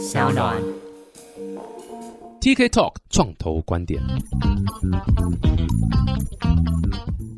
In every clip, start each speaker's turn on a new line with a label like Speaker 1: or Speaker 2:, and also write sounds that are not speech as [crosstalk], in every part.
Speaker 1: 小暖。
Speaker 2: TK Talk 创投观点。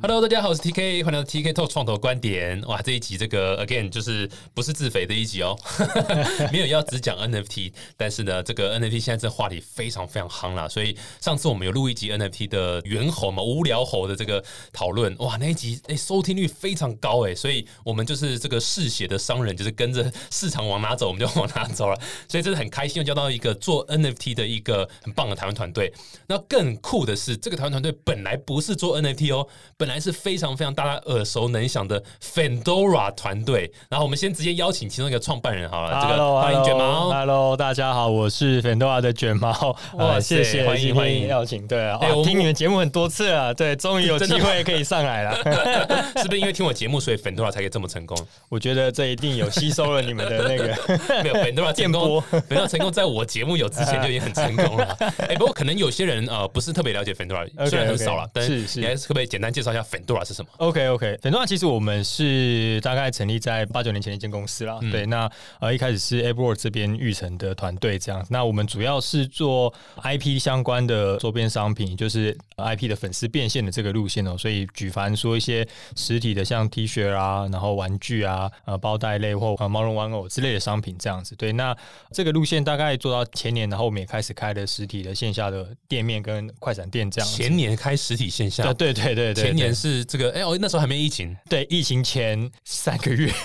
Speaker 3: Hello，大家好，我是 TK，欢迎来到 TK Talk 创投观点。哇，这一集这个 again 就是不是自肥的一集哦，[laughs] 没有要只讲 NFT，但是呢，这个 NFT 现在这话题非常非常夯啦，所以上次我们有录一集 NFT 的猿猴嘛，无聊猴的这个讨论，哇，那一集哎、收听率非常高哎，所以我们就是这个嗜血的商人，就是跟着市场往哪走，我们就往哪走了，所以真的很开心，又交到一个做 NFT 的一个很棒的台湾团队。那更酷的是，这个台湾团队本来不是做 NFT 哦，本来是非常非常大家耳熟能详的 Fandora 团队。然后我们先直接邀请其中一个创办人好了，这个
Speaker 4: Hello，
Speaker 3: 欢迎卷毛。
Speaker 4: Hello，大家好，我是 Fendora 的卷毛。
Speaker 3: 哇
Speaker 4: 谢谢
Speaker 3: 欢迎欢迎
Speaker 4: 邀请。对啊，
Speaker 3: 哎我
Speaker 4: 听你们节目很多次了，对，终于有机会可以上来了。[laughs]
Speaker 3: 是不是因为听我节目，所以 Fandora 才可以这么成功？
Speaker 4: 我觉得这一定有吸收了你们的那个 [laughs]
Speaker 3: 没有 Fandora 成功。[laughs] Fandora 成功在我节目有之前就已经很成功了。[laughs] 哎，不过可能有些人呃不是特别了解
Speaker 4: Fandora，OK，
Speaker 3: 虽然很少了但
Speaker 4: 是
Speaker 3: 还是可不可以简单介绍一下 Fandora 是什么
Speaker 4: ？OK OK，粉段其实我们是大概成立在八九年前的一间公司啦。
Speaker 3: 嗯
Speaker 4: 对，那呃一开始是 AppWorld 这边育成的团队这样。那我们主要是做 IP 相关的周边商品，就是呃 IP 的粉丝变现的这个路线哦。所以举凡说一些实体的像 T 恤啊，然后玩具啊，呃包袋类或呃毛绒玩偶之类的商品这样子。对，那这个路线大概做到前年，然后我们也开始开了实体的线下的店面跟快闪店这样。
Speaker 3: 前年开实体线下，
Speaker 4: 对对对对对，
Speaker 3: 前年是这个哎哦那时候还没疫情，
Speaker 4: 对，疫情前三个月。[laughs]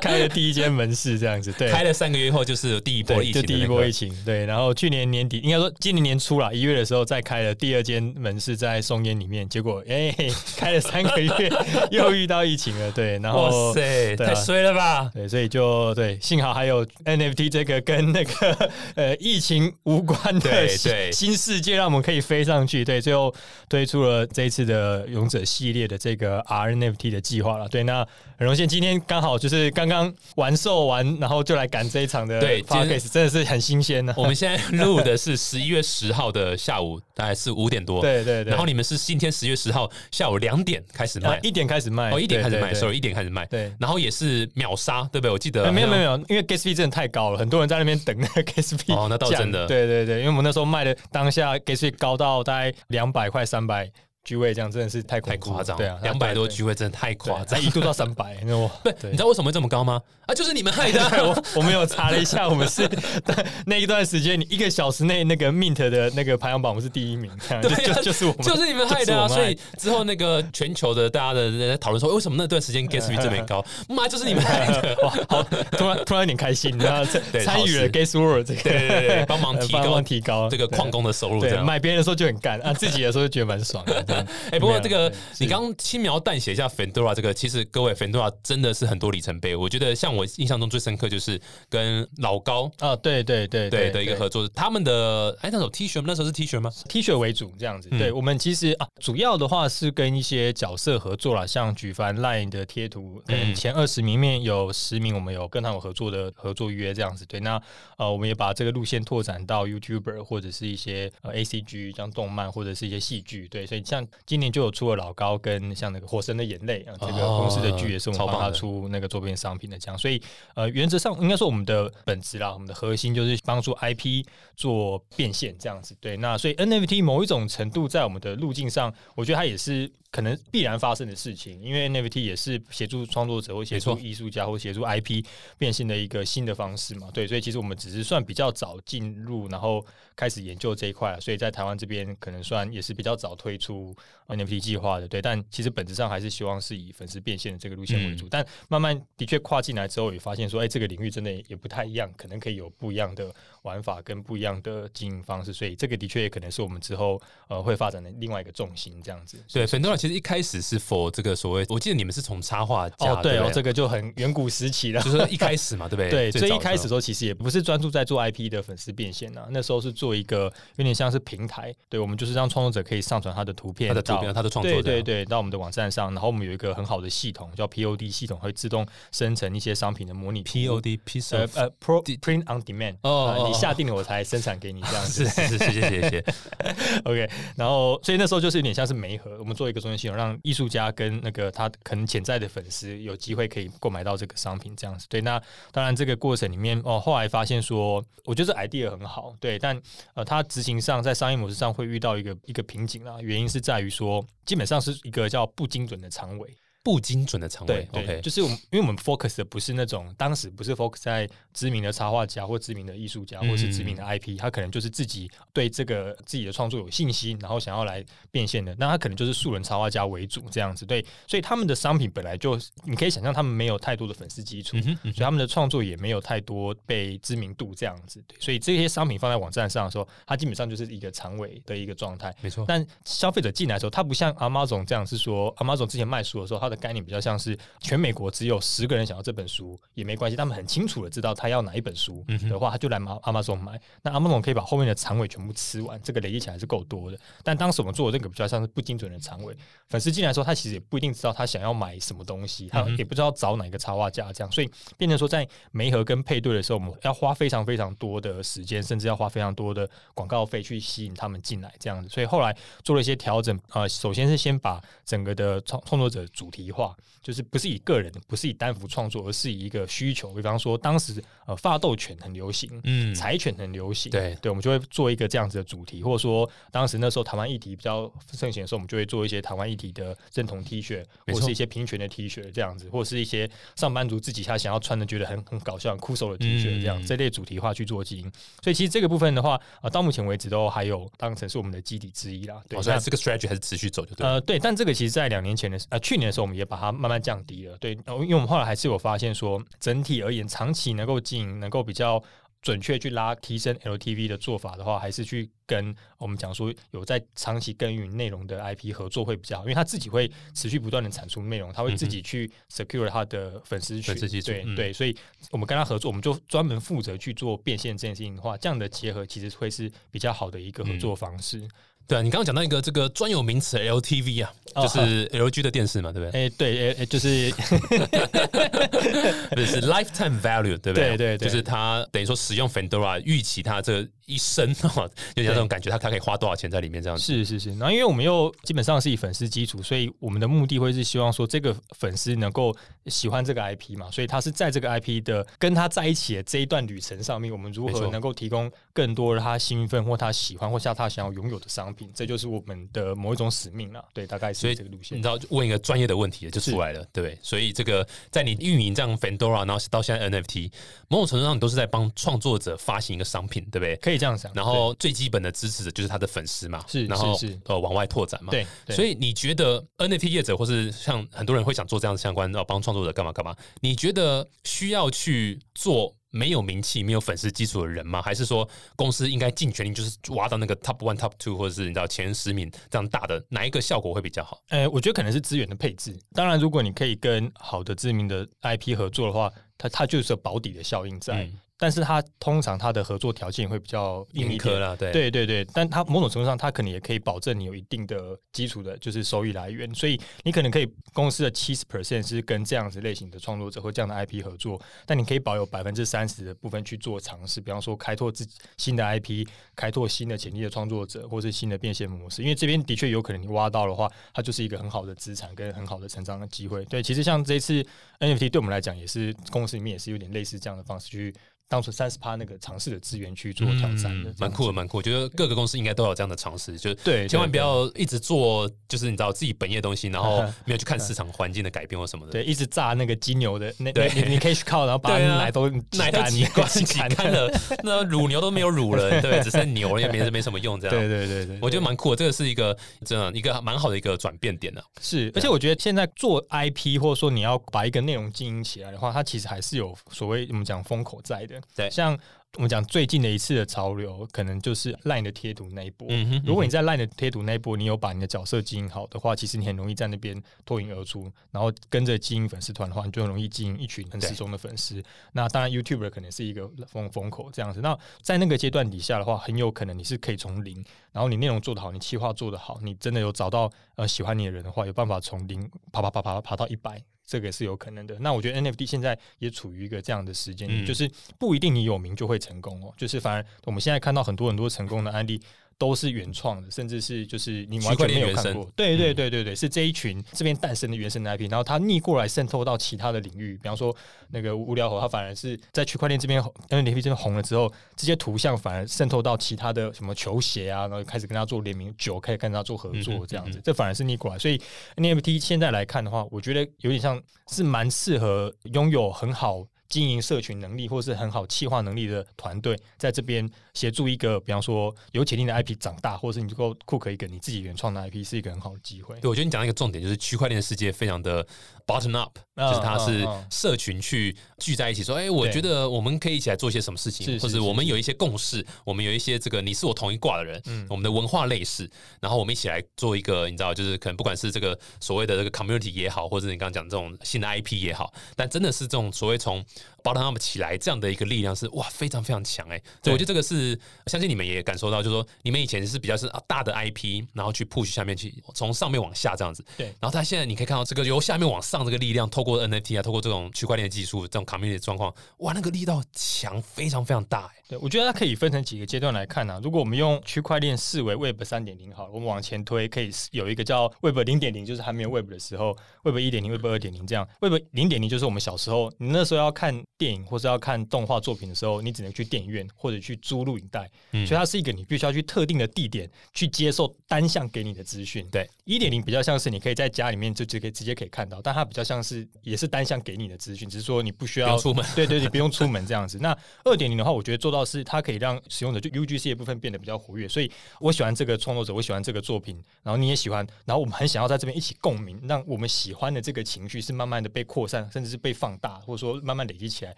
Speaker 4: 开了第一间门市，这样子，对，
Speaker 3: 开了三个月后就是第一波，疫情那个，
Speaker 4: 就第一波疫情，对，然后去年年底，应该说今年年初啦，一月的时候再开了第二间门市在松烟里面，结果哎、开了三个月又遇到疫情了，对，然后
Speaker 3: 哇塞，太衰了吧！
Speaker 4: 对，所以就对，幸好还有 NFT 这个跟那个呃疫情无关的新新世界，让我们可以飞上去。对，最后推出了这一次的勇者系列的这个 RNFT 的计划了。对，那很荣幸今天刚好就是刚刚完售完，然后就来赶这一场的
Speaker 3: 对今天
Speaker 4: Podcast，真的是很新鲜呢、
Speaker 3: 我们现在录的是十一月十号的下午，大概是五点多。
Speaker 4: 对对对，
Speaker 3: 然后你们是今天十月十号下午两点开始卖，
Speaker 4: 啊一点开始卖，
Speaker 3: 哦，一点开始卖
Speaker 4: 对对
Speaker 3: ，sorry，一点开始卖。
Speaker 4: 对。
Speaker 3: 然后也是秒杀，对不对？我记得
Speaker 4: 呃没有没有没
Speaker 3: 有，
Speaker 4: 因为 gas fee 真的太高了，很多人在那边等那个 gas fee
Speaker 3: 哦那倒
Speaker 4: 降
Speaker 3: 真的。[laughs]
Speaker 4: 对对对，因为我们那时候卖的当下 gas fee 高到大概两百块、三百居位，这样真的是太
Speaker 3: 夸张，
Speaker 4: 对啊，
Speaker 3: 两百多
Speaker 4: 对
Speaker 3: G 位真的太夸张。
Speaker 4: 一度到三百，[laughs] 对
Speaker 3: 你知道为什么会这么高吗？啊，就是你们害的啊。[laughs]
Speaker 4: 我我们有查了一下，我们是 [laughs] 那一段时间，你一个小时内那个 Mint 的那个排行榜，我们是第一名，这样
Speaker 3: 对啊
Speaker 4: 就是我们，
Speaker 3: 就是你们害的啊！所以之后那个全球的大家的人在讨论说，为什么那段时间 gas fee 这么高？妈，就是你们害的。
Speaker 4: 哇，好，突然突然有点开心，然后
Speaker 3: 对
Speaker 4: 参与了
Speaker 3: 好事
Speaker 4: Gas World 这个，
Speaker 3: 对对对对帮忙提高
Speaker 4: 提高
Speaker 3: 这个矿工的收入，这
Speaker 4: 对，
Speaker 3: 样。
Speaker 4: 买别人的时候就很干啊，自己的时候就觉得蛮爽的。[laughs]
Speaker 3: 哎、不过这个你刚刚轻描淡写一下 Fendora 这个，其实各位 Fendora 真的是很多里程碑。我觉得像我印象中最深刻就是跟老高
Speaker 4: 啊，对对对
Speaker 3: 对的一个合作，他们的哎那首 T 恤，那时候是 T 恤吗
Speaker 4: ？T 恤为主这样子。
Speaker 3: 嗯
Speaker 4: 对我们其实啊，主要的话是跟一些角色合作啦，像举凡 LINE 的贴图，可能
Speaker 3: 嗯
Speaker 4: 前二十名面有十名我们有跟他们合作的合作约这样子。对，那呃我们也把这个路线拓展到 YouTuber 或者是一些呃 ACG 像动漫或者是一些戏剧。对，所以像今年就有出了老高跟像那个火神的眼泪啊，这个
Speaker 3: 哦
Speaker 4: 公司的剧也是我们帮他出那个周边商品的这样。所以呃原则上应该说我们的本质啦，我们的核心就是帮助 IP 做变现这样子。对，那所以 NFT 某一种程度在我们的路径上，我觉得它也是可能必然发生的事情，因为 NFT 也是协助创作者或协助艺术家或协助 IP 变现的一个新的方式嘛。对，所以其实我们只是算比较早进入，然后开始研究这一块了，所以在台湾这边可能算也是比较早推出 NFT 计划的。对，但其实本质上还是希望是以粉丝变现的这个路线为主，但慢慢的确跨进来之后，也发现说，哎、这个领域真的也不太一样，可能可以有不一样的玩法跟不一样的经营方式，所以这个的确也可能是我们之后呃会发展的另外一个重心，这样子。
Speaker 3: 对，Fendora 其实一开始是 for 这个所谓，我记得你们是从插画家，
Speaker 4: 哦，对哦，
Speaker 3: 不
Speaker 4: 这个就很远古时期了。
Speaker 3: 就是一开始嘛，对不对？[laughs]
Speaker 4: 对，所以一开始的
Speaker 3: 时候
Speaker 4: 其实也不是专注在做 IP 的粉丝变现啊，那时候是做一个有点像是平台，对我们就是让创作者可以上传他的图片，
Speaker 3: 他的图片，他的创作
Speaker 4: 对对对，到我们的网站上，然后我们有一个很好的系统叫 POD 系统，会自动生成一些商品的模拟
Speaker 3: POD piece
Speaker 4: 呃 Pro Print on Demand
Speaker 3: 哦
Speaker 4: 下定了我才生产给你这样子
Speaker 3: 是。是是，谢谢谢谢。[laughs]
Speaker 4: OK，然后所以那时候就是有点像是媒合，我们做一个中间系统，让艺术家跟那个他可能潜在的粉丝有机会可以购买到这个商品，这样子。对，那当然这个过程里面哦，后来发现说，我觉得这 idea 很好，对，但呃，它执行上在商业模式上会遇到一个一个瓶颈啦，原因是在于说，基本上是一个叫不精准的长尾。
Speaker 3: 不精准的长尾
Speaker 4: 对对
Speaker 3: ，，OK，
Speaker 4: 就是我们，因为我们 focus 的不是那种当时不是 focus 在知名的插画家或知名的艺术家，
Speaker 3: 嗯
Speaker 4: 或是知名的 IP，他可能就是自己对这个自己的创作有信心，然后想要来变现的，那他可能就是素人插画家为主这样子。对，所以他们的商品本来就，你可以想象他们没有太多的粉丝基础，
Speaker 3: 嗯，嗯
Speaker 4: 所以他们的创作也没有太多被知名度这样子。对，所以这些商品放在网站上的时候，它基本上就是一个长尾的一个状态。
Speaker 3: 没错，
Speaker 4: 但消费者进来的时候，他不像 Amazon 这样是说，Amazon 之前卖书的时候，他的概念比较像是全美国只有十个人想要这本书也没关系，他们很清楚的知道他要哪一本书
Speaker 3: 嗯
Speaker 4: 的话，他就来 Am- Amazon 买。那 Amazon 可以把后面的长尾全部吃完，这个累积起来是够多的。但当时我们做的这个比较像是不精准的长尾，粉丝进来的时候，他其实也不一定知道他想要买什么东西，他也不知道找哪个插画家这样，所以变成说在媒合跟配对的时候，我们要花非常非常多的时间，甚至要花非常多的广告费去吸引他们进来这样子。所以后来做了一些调整，呃，首先是先把整个的创创作者主题化，就是不是以个人，不是以单幅创作，而是以一个需求。比方说，当时呃发豆犬很流行，
Speaker 3: 嗯，
Speaker 4: 柴犬很流行，
Speaker 3: 对
Speaker 4: 对，我们就会做一个这样子的主题，或者说当时那时候台湾议题比较盛行的时候，我们就会做一些台湾议题的认同 T 恤，或者是一些平权的 T 恤这样子，或者是一些上班族自己他想要穿的觉得很很搞笑、很酷手的 T 恤这样，
Speaker 3: 嗯
Speaker 4: 这类主题化去做基因。所以其实这个部分的话，呃，到目前为止都还有当成是我们的基底之一啦。对，
Speaker 3: 哦，所以这个 strategy 还是持续走就对了。
Speaker 4: 呃，对，但这个其实，在两年前的呃去年的时候，我们也把它慢慢降低了。对，呃因为我们后来还是有发现说，整体而言，长期能够经营，能够比较准确去拉提升 LTV 的做法的话，还是去跟我们讲说有在长期耕耘内容的 IP 合作会比较好，因为他自己会持续不断的产出内容，他会自己去 secure 他的粉丝群，对对，所以我们跟他合作，我们就专门负责去做变现这件事情的话，这样的结合其实会是比较好的一个合作方式。
Speaker 3: 对啊，你刚刚讲到一个这个专有名词 LTV 啊，
Speaker 4: 哦
Speaker 3: 就是 LG 的电视嘛，对不对？
Speaker 4: 哎、对，就是 [laughs]
Speaker 3: 不是是 lifetime value，对不对？
Speaker 4: 对对对
Speaker 3: 就是他等于说使用 Fedora 预期他这一生哈，[laughs] 就像这种感觉，他他可以花多少钱在里面这样子。
Speaker 4: 是是是，然后因为我们又基本上是以粉丝基础，所以我们的目的会是希望说这个粉丝能够喜欢这个 IP 嘛，所以他是在这个 IP 的跟他在一起的这一段旅程上面，我们如何能够提供更多的他兴奋或他喜欢或像他想要拥有的商品，这就是我们的某一种使命了。对，大概
Speaker 3: 所以
Speaker 4: 是这个路线
Speaker 3: 你知。道，问一个专业的问题就出来了，对不对？所以这个在你运营这样 Fedora，然后到现在 NFT，某种程度上你都是在帮创作者发行一个商品，对不对？
Speaker 4: 可以这样想，
Speaker 3: 然后最基本的支持者就是他的粉丝嘛，
Speaker 4: 是
Speaker 3: 然后
Speaker 4: 是是
Speaker 3: 呃往外拓展嘛，
Speaker 4: 对，对
Speaker 3: 所以你觉得 NFT 业者或是像很多人会想做这样的相关，要帮创作者干嘛干嘛？你觉得需要去做没有名气、没有粉丝基础的人吗？还是说公司应该尽全力就是挖到那个 top one、top two，或者是你知道前十名这样大的，哪一个效果会比较好？
Speaker 4: 呃，我觉得可能是资源的配置。当然，如果你可以跟好的知名的 IP 合作的话，它它就是有保底的效应在。
Speaker 3: 嗯
Speaker 4: 但是它通常它的合作条件会比较硬一点。
Speaker 3: 啦，对
Speaker 4: 对对对，但它某种程度上，它可能也可以保证你有一定的基础的，就是收益来源。所以你可能可以公司的七十 percent 是跟这样子类型的创作者或这样的 IP 合作，但你可以保有百分之三十的部分去做尝试，比方说开拓自己新的 IP，开拓新的潜力的创作者，或是新的变现模式。因为这边的确有可能你挖到的话，它就是一个很好的资产跟很好的成长的机会。对，其实像这次 NFT 对我们来讲，也是公司里面也是有点类似这样的方式去。当初三十趴那个尝试的资源去做挑战的，
Speaker 3: 嗯蛮酷的，蛮酷。我觉得各个公司应该都有这样的尝试，就是
Speaker 4: 对，
Speaker 3: 千万不要一直做，就是你知道自己本业的东西，然后 [laughs] 没有去看市场环境的改变或什么的。
Speaker 4: 对，一直炸那个金牛的那
Speaker 3: 对
Speaker 4: 你你可以去靠，然后把奶都
Speaker 3: 奶都挤干挤
Speaker 4: 干
Speaker 3: 干了，那乳牛都没有乳了，[laughs] 对，只剩牛了，也没没什么用。这样，
Speaker 4: 对对对对，
Speaker 3: 我觉得蛮酷的，这个是一个这样一个蛮好的一个转变点的。
Speaker 4: 是，而且我觉得现在做 IP 或者说你要把一个内容经营起来的话，它其实还是有所谓我们讲风口在的。
Speaker 3: 对
Speaker 4: 像我们讲最近的一次的潮流，可能就是 LINE 的贴图那一波。
Speaker 3: 嗯哼，
Speaker 4: 如果你在 LINE 的贴图那一波，你有把你的角色经营好的话，其实你很容易在那边脱颖而出，然后跟着经营粉丝团的话，你就很容易经营一群很
Speaker 3: 对
Speaker 4: 始终的粉丝。那当然，YouTuber 可能是一个风风口这样子。那在那个阶段底下的话，很有可能你是可以从零，然后你内容做得好，你企划做得好，你真的有找到呃喜欢你的人的话，有办法从零爬爬爬爬爬到一百。这个是有可能的。那我觉得 NFT 现在也处于一个这样的时间，
Speaker 3: 嗯
Speaker 4: 就是不一定你有名就会成功哦。就是反而我们现在看到很多很多成功的案例，都是原创的，甚至是就是你完全没有看过。对对
Speaker 3: 嗯
Speaker 4: 对对对，是这一群这边诞生的原生的 IP，然后它逆过来渗透到其他的领域，比方说那个无聊猴，它反而是在区块链这边 NFT 这边红了之后，这些图像反而渗透到其他的什么球鞋啊，然后开始跟他做联名，酒可以跟他做合作这样子
Speaker 3: 嗯，
Speaker 4: 这反而是逆过来。所以 NFT 现在来看的话，我觉得有点像是蛮适合拥有很好。经营社群能力或是很好企划能力的团队，在这边协助一个，比方说有潜力的 IP 长大，或者是你够库可一个你自己原创的 IP，是一个很好的机会。
Speaker 3: 对，我觉得你讲到一个重点，就是区块链的世界非常的 bottom up，、
Speaker 4: 嗯
Speaker 3: 就是它是社群去聚在一起说，哎、我觉得我们可以一起来做些什么事情，或者我们有一些共识，我们有一些这个你是我同一挂的人，
Speaker 4: 嗯。
Speaker 3: 我们的文化类似，然后我们一起来做一个，你知道，就是可能不管是这个所谓的这个 community 也好，或者你刚刚讲这种新的 IP 也好，但真的是这种所谓从 bottom up 起来这样的一个力量是哇非常非常强哎、
Speaker 4: 对。
Speaker 3: 我觉得这个是相信你们也感受到，就是说你们以前是比较是啊大的 IP，然后去 push 下面去，从上面往下这样子，
Speaker 4: 对。
Speaker 3: 然后他现在你可以看到这个由下面往上这个力量，透过 NFT 啊，透过这种区块链技术这种 community 的状况，哇，那个力道强非常非常大哎、
Speaker 4: 对，我觉得它可以分成几个阶段来看啊。如果我们用区块链视为 Web 三点零好了，我们往前推，可以有一个叫 Web 零点零，就是还没有 Web 的时候，Web 一点零、Web 二点零这样。Web 零点零就是我们小时候，你那时候要看电影或是要看动画作品的时候，你只能去电影院或者去租录影带，
Speaker 3: 嗯
Speaker 4: 所以它是一个你必须要去特定的地点去接受单向给你的资讯。
Speaker 3: 对，
Speaker 4: 一点零比较像是你可以在家里面就直接直接可以看到，但它比较像是也是单向给你的资讯，只是说你不需要
Speaker 3: 不出门
Speaker 4: 对对你，不用出门这样子。那二点零的话，我觉得做到是它可以让使用者就 UGC 的部分变得比较活跃，所以我喜欢这个创作者，我喜欢这个作品，然后你也喜欢，然后我们很想要在这边一起共鸣，让我们喜欢的这个情绪是慢慢的被扩散，甚至是被放大，或者说慢慢累积起来，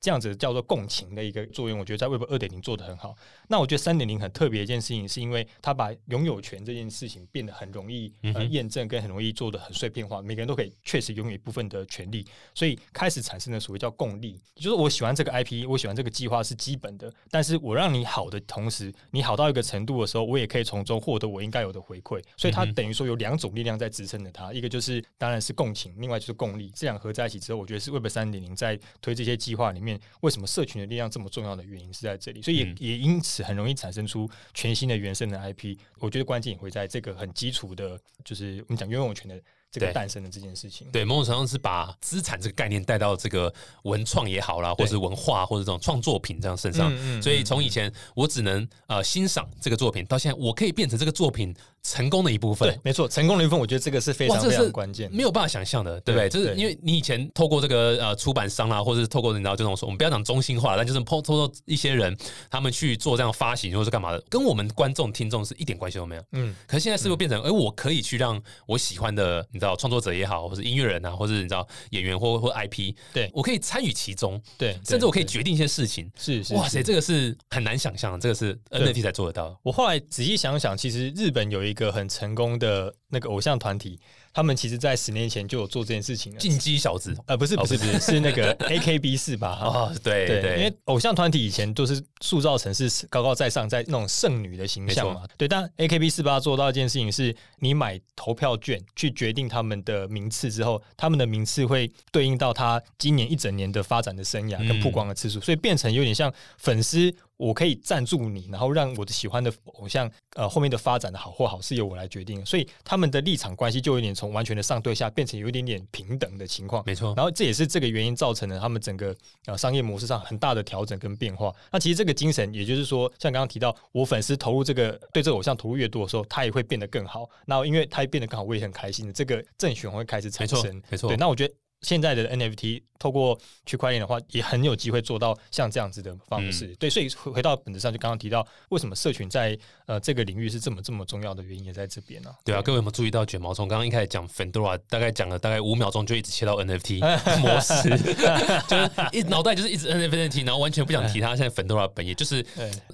Speaker 4: 这样子叫做共情的一个作用。我觉得在 Web 二点零做的很好。那我觉得三点零很特别一件事情，是因为它把拥有权这件事情变得很容易验证，跟很容易做的很碎片化，每个人都可以确实拥有一部分的权利，所以开始产生了所谓叫共利，就是我喜欢这个 IP，我喜欢这个计划是基本的，但是我让你好的同时，你好到一个程度的时候，我也可以从中获得我应该有的回馈，所以它等于说有两种力量在支撑着它，一个就是当然是共情，另外就是共利，这两合在一起之后，我觉得是 Web 三点零在推这些计划里面，为什么社群的力量这么重要的原因是在这里，所以也、
Speaker 3: 嗯。
Speaker 4: 也因此很容易产生出全新的原生的 IP，我觉得关键也会在这个很基础的，就是我们讲拥有权的这个诞生的这件事情。
Speaker 3: 对，某种程度上是把资产这个概念带到这个文创也好啦，或是文化或者这种创作品这样身上。
Speaker 4: 嗯嗯
Speaker 3: 所以从以前我只能呃欣赏这个作品，到现在我可以变成这个作品成功的一部分
Speaker 4: 对，。没错，成功的一部分，我觉得这个是非，常非常关键。
Speaker 3: 没有办法想象的，对不对？就是因为你以前透过这个呃出版商啦，或者是透过你知道这种说我们不要讲中心化，但就是透透过一些人他们去做这样发行或者是干嘛的，跟我们观众听众是一点关系都没有。
Speaker 4: 嗯，
Speaker 3: 可是现在是不是变成，哎、我可以去让我喜欢的，你知道创作者也好，或是音乐人啊，或是你知道演员或或 IP，
Speaker 4: 对
Speaker 3: 我可以参与其中，
Speaker 4: 对，
Speaker 3: 甚至我可以决定一些事情。
Speaker 4: 是是
Speaker 3: 哇塞，这个是很难想象的，这个是 NFT 才做得到。
Speaker 4: 我后来仔细想想，其实日本有一个很成功的那个偶像团体，他们其实在十年前就有做这件事情了。
Speaker 3: 进击小子
Speaker 4: 呃，不是不是不是，是那个 [laughs] AKB 四吧？
Speaker 3: 哦，对
Speaker 4: 对，
Speaker 3: 对，
Speaker 4: 因为偶像团体以前都是塑造成是高高在上，在那种圣女的形象嘛。对，但 AKB 四八做到一件事情是，你买投票券去决定他们的名次之后，他们的名次会对应到他今年一整年的发展的生涯跟曝光的次数，所以变成有点像粉丝。我可以赞助你，然后让我的喜欢的偶像，呃，后面的发展的好或好是由我来决定，所以他们的立场关系就有点从完全的上对下变成有一点点平等的情况。
Speaker 3: 没错。
Speaker 4: 然后这也是这个原因造成了他们整个呃商业模式上很大的调整跟变化。那其实这个精神，也就是说，像刚刚提到，我粉丝投入这个对这个偶像投入越多的时候，他也会变得更好。那因为他变得更好，我也很开心的。这个正循环会开始产生，
Speaker 3: 没错
Speaker 4: 对，那我觉得。现在的 NFT 透过区块链的话，也很有机会做到像这样子的方式。
Speaker 3: 嗯
Speaker 4: 对，所以回回到本质上，就刚刚提到，为什么社群在呃这个领域是这么这么重要的原因，也在这边呢、
Speaker 3: 对啊，各位有没有注意到卷毛从？刚刚一开始讲 Fedora，大概讲了大概五秒钟，就一直切到 NFT [laughs] 模式，[laughs] 就是一脑袋就是一直 NFT，然后完全不想提它。现在 Fedora 本业就是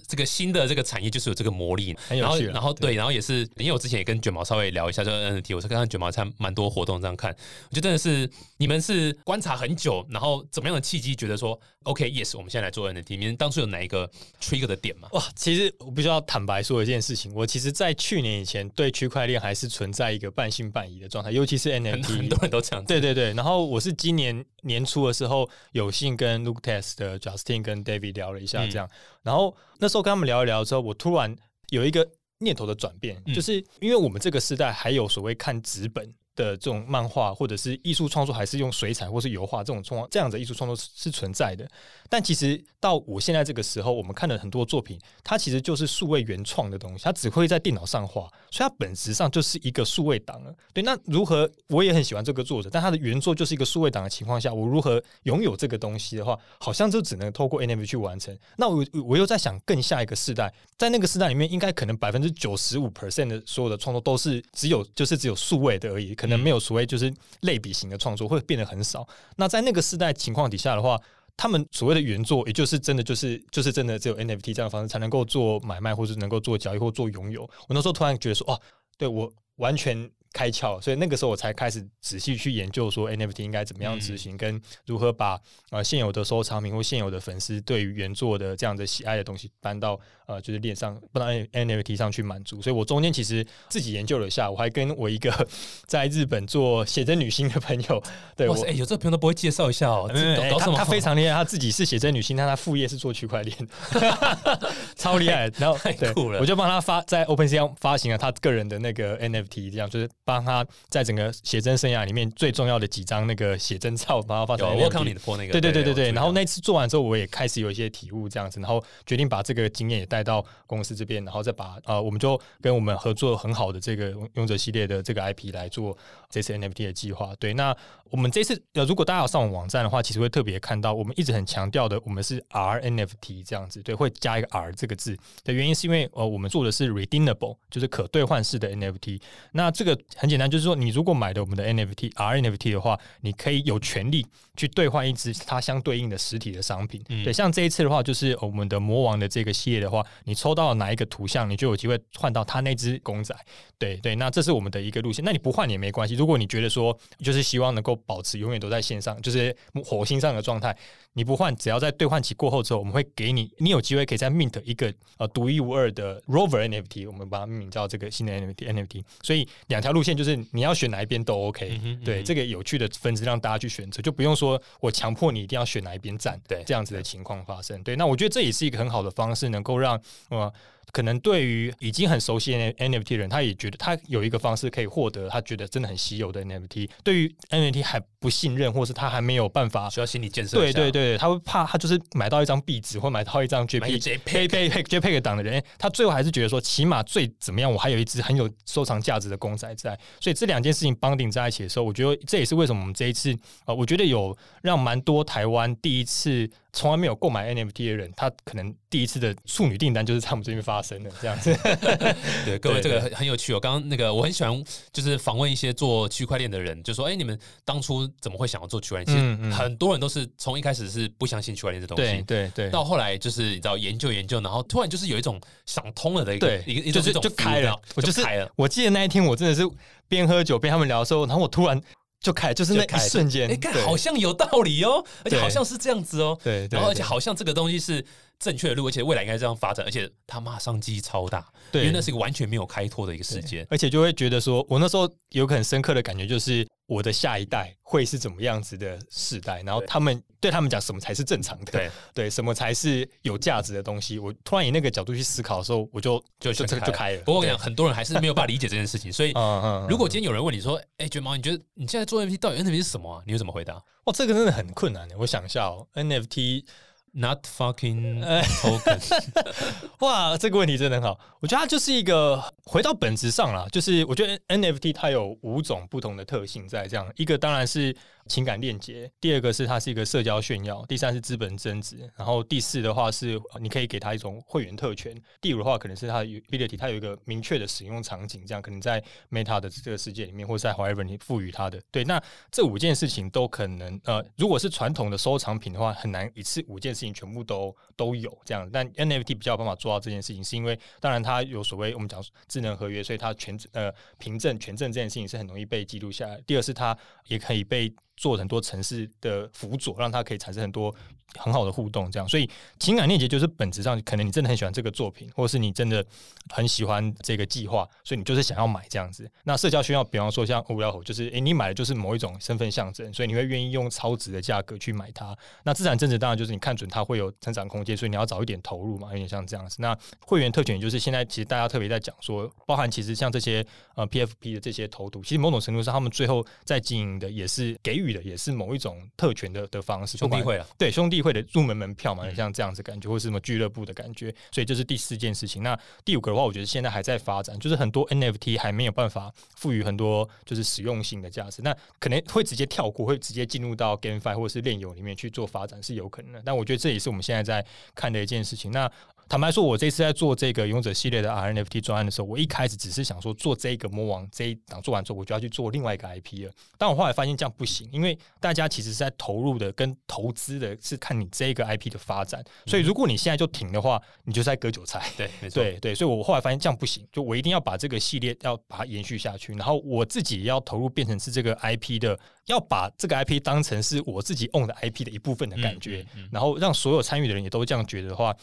Speaker 3: 这个新的这个产业，就是有这个魔力。然后
Speaker 4: 很有趣啊
Speaker 3: 然后对，然后也是因为我之前也跟卷毛稍微聊一下这个 NFT，我是看到卷毛参蛮多活动这样看，我觉得真的是你们是观察很久，然后怎么样的契机觉得说 OK，yes，我们现在来做 NFT，你们当初有哪一个 trigger 的点吗？
Speaker 4: 哇，其实我必须要坦白说一件事情，我其实，在去年以前对区块链还是存在一个半信半疑的状态，尤其是
Speaker 3: NFT 很多。人都这样。
Speaker 4: 对对对，然后我是今年年初的时候有幸跟 Luke Test 的 Justin 跟 David 聊了一下，
Speaker 3: 嗯
Speaker 4: 这样，然后那时候跟他们聊一聊之后，我突然有一个念头的转变，
Speaker 3: 嗯
Speaker 4: 就是因为我们这个时代还有所谓看纸本。的这种漫画或者是艺术创作，还是用水彩或是油画这种创这样的艺术创作是存在的。但其实到我现在这个时候，我们看了很多作品，它其实就是数位原创的东西，它只会在电脑上画，所以它本质上就是一个数位档了。对，那如何我也很喜欢这个作者，但他的原作就是一个数位档的情况下，我如何拥有这个东西的话，好像就只能透过 NFT 去完成。那我我又在想，更下一个世代，在那个世代里面，应该可能百分之九十五 percent 的所有的创作都是只有就是只有数位的而已，可能没有所谓就是类比型的创作会变得很少。那在那个时代情况底下的话，他们所谓的原作，也就是真的就是就是真的只有 NFT 这样的方式才能够做买卖，或是能够做交易或做拥有。我那时候突然觉得说，哦，对我完全开窍，所以那个时候我才开始仔细去研究说 NFT 应该怎么样执行，跟如何把呃现有的收藏品或现有的粉丝对于原作的这样的喜爱的东西搬到呃就是链上，搬到 NFT 上去满足。所以我中间其实自己研究了一下，我还跟我一个 [laughs] 在日本做写真女星的朋友，对我
Speaker 3: 哎有这个朋友都不会介绍一下哦？
Speaker 4: 他他非常厉害，他自己是写真女星，但他副业是做区块链，[laughs] 超厉害。然后
Speaker 3: 太
Speaker 4: 对
Speaker 3: 酷了
Speaker 4: 我就帮他发在 OpenSea 发行了他个人的那个 NFT，这样就是帮他在整个写真生涯里面最重要的几张那个写真照，帮他发成
Speaker 3: 有我看到
Speaker 4: NFT
Speaker 3: 你的 po 那个，
Speaker 4: 对对对对对，然后那次做完之后，我也开始有一些体悟，这样子，然后决定把这个经验也带到公司这边，然后再把呃，我们就跟我们合作很好的这个 [laughs] 勇者系列的这个 IP 来做这次 NFT 的计划。对，那我们这次呃，如果大家有上我们网站的话，其实会特别看到，我们一直很强调的，我们是 R NFT 这样子，对，会加一个 R 这个字的原因是因为呃，我们做的是 redeemable，就是可兑换式的 NFT。那这个很简单，就是说你如果买的我们的 NFT R NFT 的话，你可以有权利去兑换一只它相对应的实体的商品。
Speaker 3: 嗯
Speaker 4: 对，像这一次的话，就是我们的魔王的这个系列的话，你抽到哪一个图像，你就有机会换到他那只公仔。对对，那这是我们的一个路线。那你不换也没关系，如果你觉得说就是希望能够保持永远都在线上，就是火星上的状态，你不换，只要在兑换期过后之后，我们会给你，你有机会可以在 mint 一个呃独一无二的 rover NFT，我们把它命名叫这个新的 NFT NFT。所以两条路线就是你要选哪一边都 OK。
Speaker 3: 嗯哼
Speaker 4: 对，
Speaker 3: 嗯哼
Speaker 4: 这个有趣的分支让大家去选择，就不用说我强迫你一定要选哪一边站，
Speaker 3: 对
Speaker 4: 这样子的情况发生。对，那我觉得这也是一个很好的方式，能够让呃。可能对于已经很熟悉 NFT 的人，他也觉得他有一个方式可以获得他觉得真的很稀有的 NFT。对于 NFT 还不信任，或是他还没有办法
Speaker 3: 需要心理建设。
Speaker 4: 对对对，他会怕他就是买到一张壁纸或买到一张 JPEG
Speaker 3: JPEG
Speaker 4: JPEG JPEG 档的人，他最后还是觉得说，起码最怎么样，我还有一只很有收藏价值的公仔在。所以这两件事情绑定在一起的时候，我觉得这也是为什么我们这一次呃，我觉得有让蛮多台湾第一次从来没有购买 NFT 的人，他可能第一次的处女订单就是在我们这边发生的这样子。[laughs]
Speaker 3: 对，各位
Speaker 4: 对
Speaker 3: 这个很很有趣哦。刚刚那个我很喜欢，就是访问一些做区块链的人，就说：“哎，你们当初怎么会想要做区块链？”其实很多人都是从一开始是不相信区块链这东西，
Speaker 4: 对对，
Speaker 3: 到后来就是你知道研究研究，然后突然就是有一种想通了的一个一个一种
Speaker 4: 就是
Speaker 3: 一种
Speaker 4: 就开了，我就是
Speaker 3: 开了。
Speaker 4: 我记得那一天我真的是边喝酒边他们聊的时候，然后我突然就开，就是那
Speaker 3: 开
Speaker 4: 一瞬间，
Speaker 3: 哎，看好像有道理哦，而且好像是这样子哦，
Speaker 4: 对，对
Speaker 3: 然后而且好像这个东西是正确的路，而且未来应该这样发展，而且它马上机超大，
Speaker 4: 对。
Speaker 3: 因为那是一个完全没有开拓的一个时间。
Speaker 4: 而且就会觉得说，我那时候有个很深刻的感觉，就是我的下一代会是怎么样子的世代，然后他们对他们讲什么才是正常的，
Speaker 3: 对，
Speaker 4: 对，什么才是有价值的东西。我突然以那个角度去思考的时候，我就就
Speaker 3: 就全
Speaker 4: 就就开了。
Speaker 3: 不过我跟你讲，很多人还是没有办法理解这件事情，所以，[laughs] 如果今天有人问你说：“哎，卷毛，你觉得你现在做 NFT 到底 NFT 是什么啊？”你会怎么回答
Speaker 4: 哇，这个真的很困难的。我想一下哦，NFT，
Speaker 3: ？Not fucking
Speaker 4: 呃
Speaker 3: token。
Speaker 4: 哇，这个问题真的很好。我觉得它就是一个回到本质上啦，就是我觉得 NFT 它有五种不同的特性在这样，一个当然是情感链接，第二个是它是一个社交炫耀，第三是资本增值，然后第四的话是你可以给它一种会员特权，第五的话可能是它的 utility，它有一个明确的使用场景，这样可能在 Meta 的这个世界里面，或者在 however 你赋予它的。对，那这五件事情都可能呃，如果是传统的收藏品的话，很难一次五件事情全部都都有这样，但 NFT 比较有办法做到这件事情，是因为当然它有所谓我们讲智能合约，所以它权呃凭证权证这件事情是很容易被记录下来。第二是它也可以被做很多城市的辅佐，让它可以产生很多很好的互动。这样，所以情感链接就是本质上，可能你真的很喜欢这个作品，或者是你真的很喜欢这个计划，所以你就是想要买这样子。那社交需要，比方说像无聊猴，就是诶、你买的就是某一种身份象征，所以你会愿意用超值的价格去买它。那资产增值当然就是你看准它会有成长空间，所以你要早一点投入嘛，有点像这样子。那会员特权就是现在其实大家特别在讲说，包含其实像这些呃 PFP 的这些投毒，其实某种程度上他们最后在经营的也是给予的也是某一种特权的的方式，
Speaker 3: 兄弟会啊，
Speaker 4: 对兄弟会的入门门票嘛，
Speaker 3: 嗯
Speaker 4: 像这样子感觉，或是什么俱乐部的感觉，所以这是第四件事情。那第五个的话，我觉得现在还在发展，就是很多 NFT 还没有办法赋予很多就是实用性的价值，那可能会直接跳过，会直接进入到 GameFi 或是链游里面去做发展是有可能的。但我觉得这也是我们现在在看的一件事情。那坦白说，我这次在做这个勇者系列的 RNFT 专案的时候，我一开始只是想说做这个魔王这一档做完之后，我就要去做另外一个 IP 了。但我后来发现这样不行，因为大家其实是在投入的跟投资的是看你这个 IP 的发展，所以如果你现在就停的话，你就是在割韭菜。[laughs]
Speaker 3: 对，没错，
Speaker 4: 对对，所以我后来发现这样不行，就我一定要把这个系列要把它延续下去，然后我自己也要投入，变成是这个 IP 的，要把这个 IP 当成是我自己 own 的 IP 的一部分的感觉，
Speaker 3: 嗯嗯嗯
Speaker 4: 然后让所有参与的人也都这样觉得的话，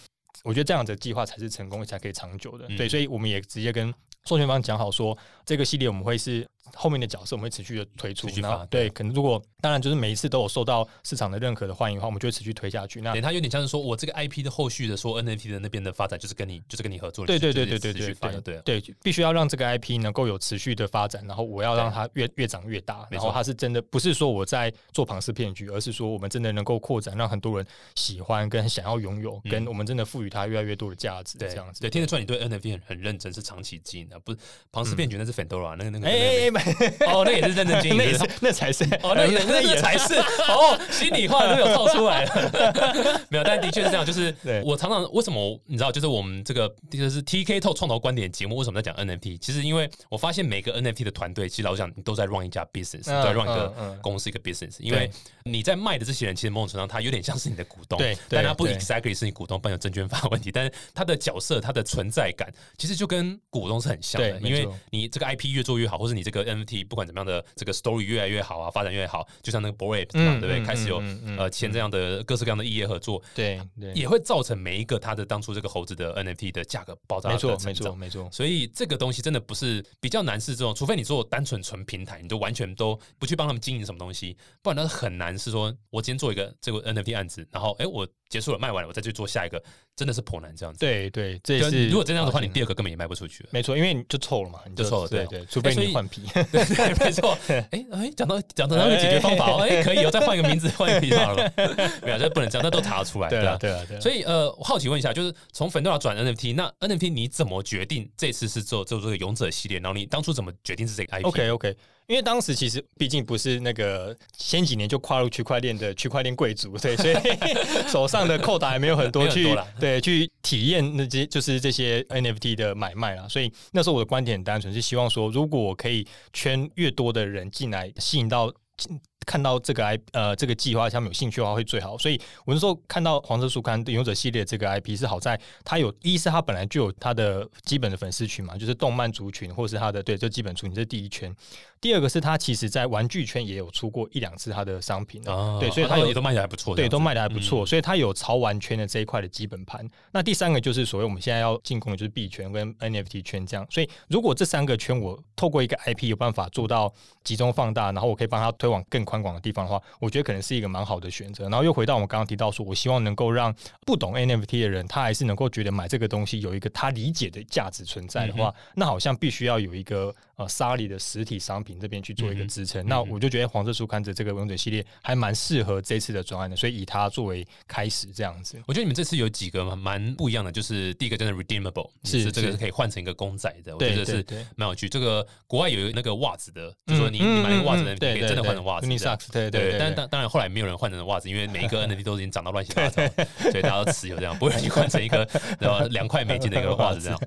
Speaker 4: 我觉得这样的计划才是成功，才可以长久的。
Speaker 3: 嗯
Speaker 4: 对，所以我们也直接跟授权方讲好说，这个系列我们会是后面的角色，我们会持续的推出对，可能如果当然就是每一次都有受到市场的认可的欢迎的话，我们就会持续推下去。那
Speaker 3: 对，它有点像是说我这个 IP 的后续的说 NFT 的那边的发展，就是跟你就是跟你合作，
Speaker 4: 对对对对对对
Speaker 3: 对啊
Speaker 4: 对，必须要让这个 IP 能够有持续的发展，然后我要让它越越长越大，然后它是真的不是说我在做庞氏骗局，而是说我们真的能够扩展，让很多人喜欢跟想要拥有，
Speaker 3: 嗯
Speaker 4: 跟我们真的赋予它越来越多的价值，
Speaker 3: 对
Speaker 4: 这样子。
Speaker 3: 对，听得出来你对 NFT 很很认真，是长期经营的，不是庞氏骗局，那是 Fendora 那个那个哦，那也是认真经营 [laughs]
Speaker 4: 那也是。那才是
Speaker 3: 哦，那那 [laughs] 那
Speaker 4: 也
Speaker 3: 才是哦，心里话都有套出来了。[laughs] 没有，但的确是这样。就是
Speaker 4: 对
Speaker 3: 我常常为什么你知道，就是我们这个就是 TK 透创投观点节目为什么在讲 NFT？其实因为我发现每个 NFT 的团队，其实老实讲，你都在 run 一家 business，
Speaker 4: 嗯
Speaker 3: 都在 run 一
Speaker 4: 嗯
Speaker 3: 个
Speaker 4: 嗯
Speaker 3: 公司一个 business。因为你在卖的这些人，其实某种程度上他有点像是你的股东，
Speaker 4: 对
Speaker 3: 但他不 exactly 是你股东，不然有证券法问题。但是他的角色、他的存在感，其实就跟股东是很像的，因为你这个 IP 越做越好，或者你这个 NFT 不管怎么样的这个 story 越来越好啊，发展越来越好，就像那个 b o r a p 嘛，
Speaker 4: 嗯
Speaker 3: 对不对？
Speaker 4: 嗯
Speaker 3: 开始有呃签这样的各式各样的异业合作，
Speaker 4: 对对，
Speaker 3: 也会造成每一个他的当初这个猴子的 NFT 的价格爆炸
Speaker 4: 没
Speaker 3: 的成
Speaker 4: 错没错。没错。
Speaker 3: 所以这个东西真的不是比较难，是这种，除非你做单纯纯平台，你都完全都不去帮他们经营什么东西，不然它很难是说我今天做一个这个 NFT 案子，然后哎我结束了卖完了，我再去做下一个，真的是颇难这样子。
Speaker 4: 对对，这也，是
Speaker 3: 如果真这样的话，你第二个根本也卖不出去了。
Speaker 4: 没错，因为你就臭了嘛，你
Speaker 3: 就臭了对
Speaker 4: 对对，除非你换皮。
Speaker 3: 对 [laughs] 对，没错。哎哎，讲到讲到那个解决方法哦，哎，可以哦，再换一个名字，换一个皮套了。[laughs] 没有，这不能这样，那都查得出来，
Speaker 4: 对啊
Speaker 3: 啊。
Speaker 4: 对啊对啊，
Speaker 3: 所以呃，我好奇问一下，就是从 Fendora 转 NFT，那 NFT 你怎么决定这次是做做这个勇者系列？然后你当初怎么决定是这个 IP？OK
Speaker 4: OK，因为当时其实毕竟不是那个前几年就跨入区块链的区块链贵族，对，所以 [laughs] 手上的扣打还没有很多去对去体验那些就是这些 NFT 的买卖啦。所以那时候我的观点很单纯，是希望说，如果我可以圈越多的人进来，吸引到。看到这个 I 呃这个计划，他们有兴趣的话会最好。所以我那时候看到黄色书刊《勇者系列》这个 IP 是好在它有一是它本来就有它的基本的粉丝群嘛，就是动漫族群或是它的对这基本族群这是第一圈。第二个是它其实在玩具圈也有出过一两次它的商品的，
Speaker 3: 哦
Speaker 4: 对，所以它有
Speaker 3: 也都卖的还不错，
Speaker 4: 对，都卖的还不
Speaker 3: 嗯
Speaker 4: 错，所以它有潮玩圈的这一块的基本盘。那第三个就是所谓我们现在要进攻的就是币圈跟 NFT 圈这样。所以如果这三个圈我透过一个 IP 有办法做到集中放大，然后我可以帮它推往更宽广的地方的话，我觉得可能是一个蛮好的选择。然后又回到我们刚刚提到说，我希望能够让不懂 NFT 的人，他还是能够觉得买这个东西有一个他理解的价值存在的话，那好像必须要有一个呃沙里的实体商品这边去做一个支撑。那我就觉得黄色书刊的这个勇者系列还蛮适合这次的专案的，所以以它作为开始这样子。
Speaker 3: 我觉得你们这次有几个蛮蛮不一样的，就是第一个真的 redeemable，
Speaker 4: 是
Speaker 3: 是这个
Speaker 4: 是
Speaker 3: 是可以换成一个公仔的，我觉得是蛮有趣。这个国外有那个袜子的，就说你
Speaker 4: 嗯
Speaker 3: 你买那个袜子
Speaker 4: 嗯
Speaker 3: 的，可以真的换成袜子
Speaker 4: 对对对，
Speaker 3: 但当当然后来没有人换成袜子，因为每一个 [laughs] NFT 都已经涨到乱七八糟，所以大家都持有这样，不会让你换成一个 [laughs] 然后两块美金的一个 [laughs] 袜子这样。